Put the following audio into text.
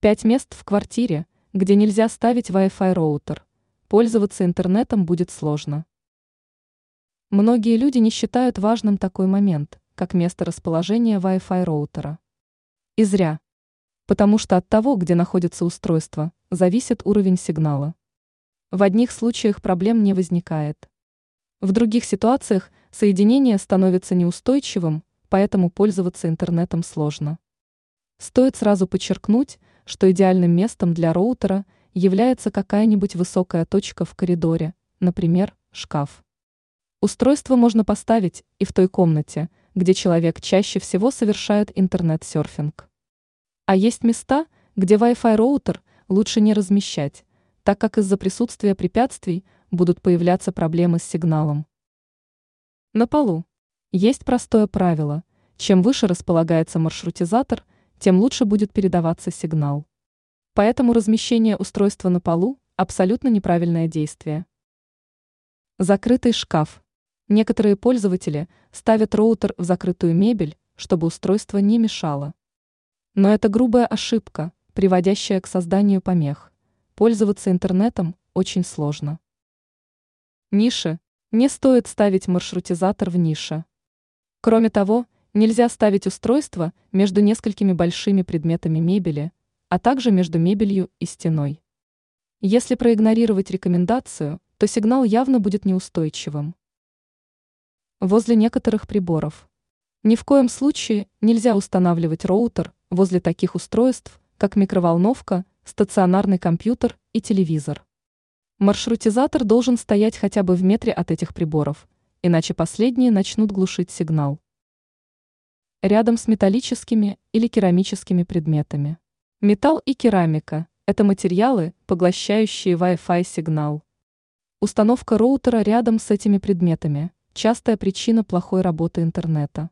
Пять мест в квартире, где нельзя ставить Wi-Fi роутер. Пользоваться интернетом будет сложно. Многие люди не считают важным такой момент, как место расположения Wi-Fi роутера. И зря. Потому что от того, где находится устройство, зависит уровень сигнала. В одних случаях проблем не возникает. В других ситуациях соединение становится неустойчивым, поэтому пользоваться интернетом сложно. Стоит сразу подчеркнуть, что идеальным местом для роутера является какая-нибудь высокая точка в коридоре, например, шкаф. Устройство можно поставить и в той комнате, где человек чаще всего совершает интернет-серфинг. А есть места, где Wi-Fi роутер лучше не размещать, так как из-за присутствия препятствий будут появляться проблемы с сигналом. На полу. Есть простое правило. Чем выше располагается маршрутизатор, тем лучше будет передаваться сигнал. Поэтому размещение устройства на полу – абсолютно неправильное действие. Закрытый шкаф. Некоторые пользователи ставят роутер в закрытую мебель, чтобы устройство не мешало. Но это грубая ошибка, приводящая к созданию помех. Пользоваться интернетом очень сложно. Ниши. Не стоит ставить маршрутизатор в нише. Кроме того, нельзя ставить устройство между несколькими большими предметами мебели, а также между мебелью и стеной. Если проигнорировать рекомендацию, то сигнал явно будет неустойчивым. Возле некоторых приборов. Ни в коем случае нельзя устанавливать роутер возле таких устройств, как микроволновка, стационарный компьютер и телевизор. Маршрутизатор должен стоять хотя бы в метре от этих приборов, иначе последние начнут глушить сигнал. Рядом с металлическими или керамическими предметами. Металл и керамика – это материалы, поглощающие Wi-Fi сигнал. Установка роутера рядом с этими предметами – частая причина плохой работы интернета.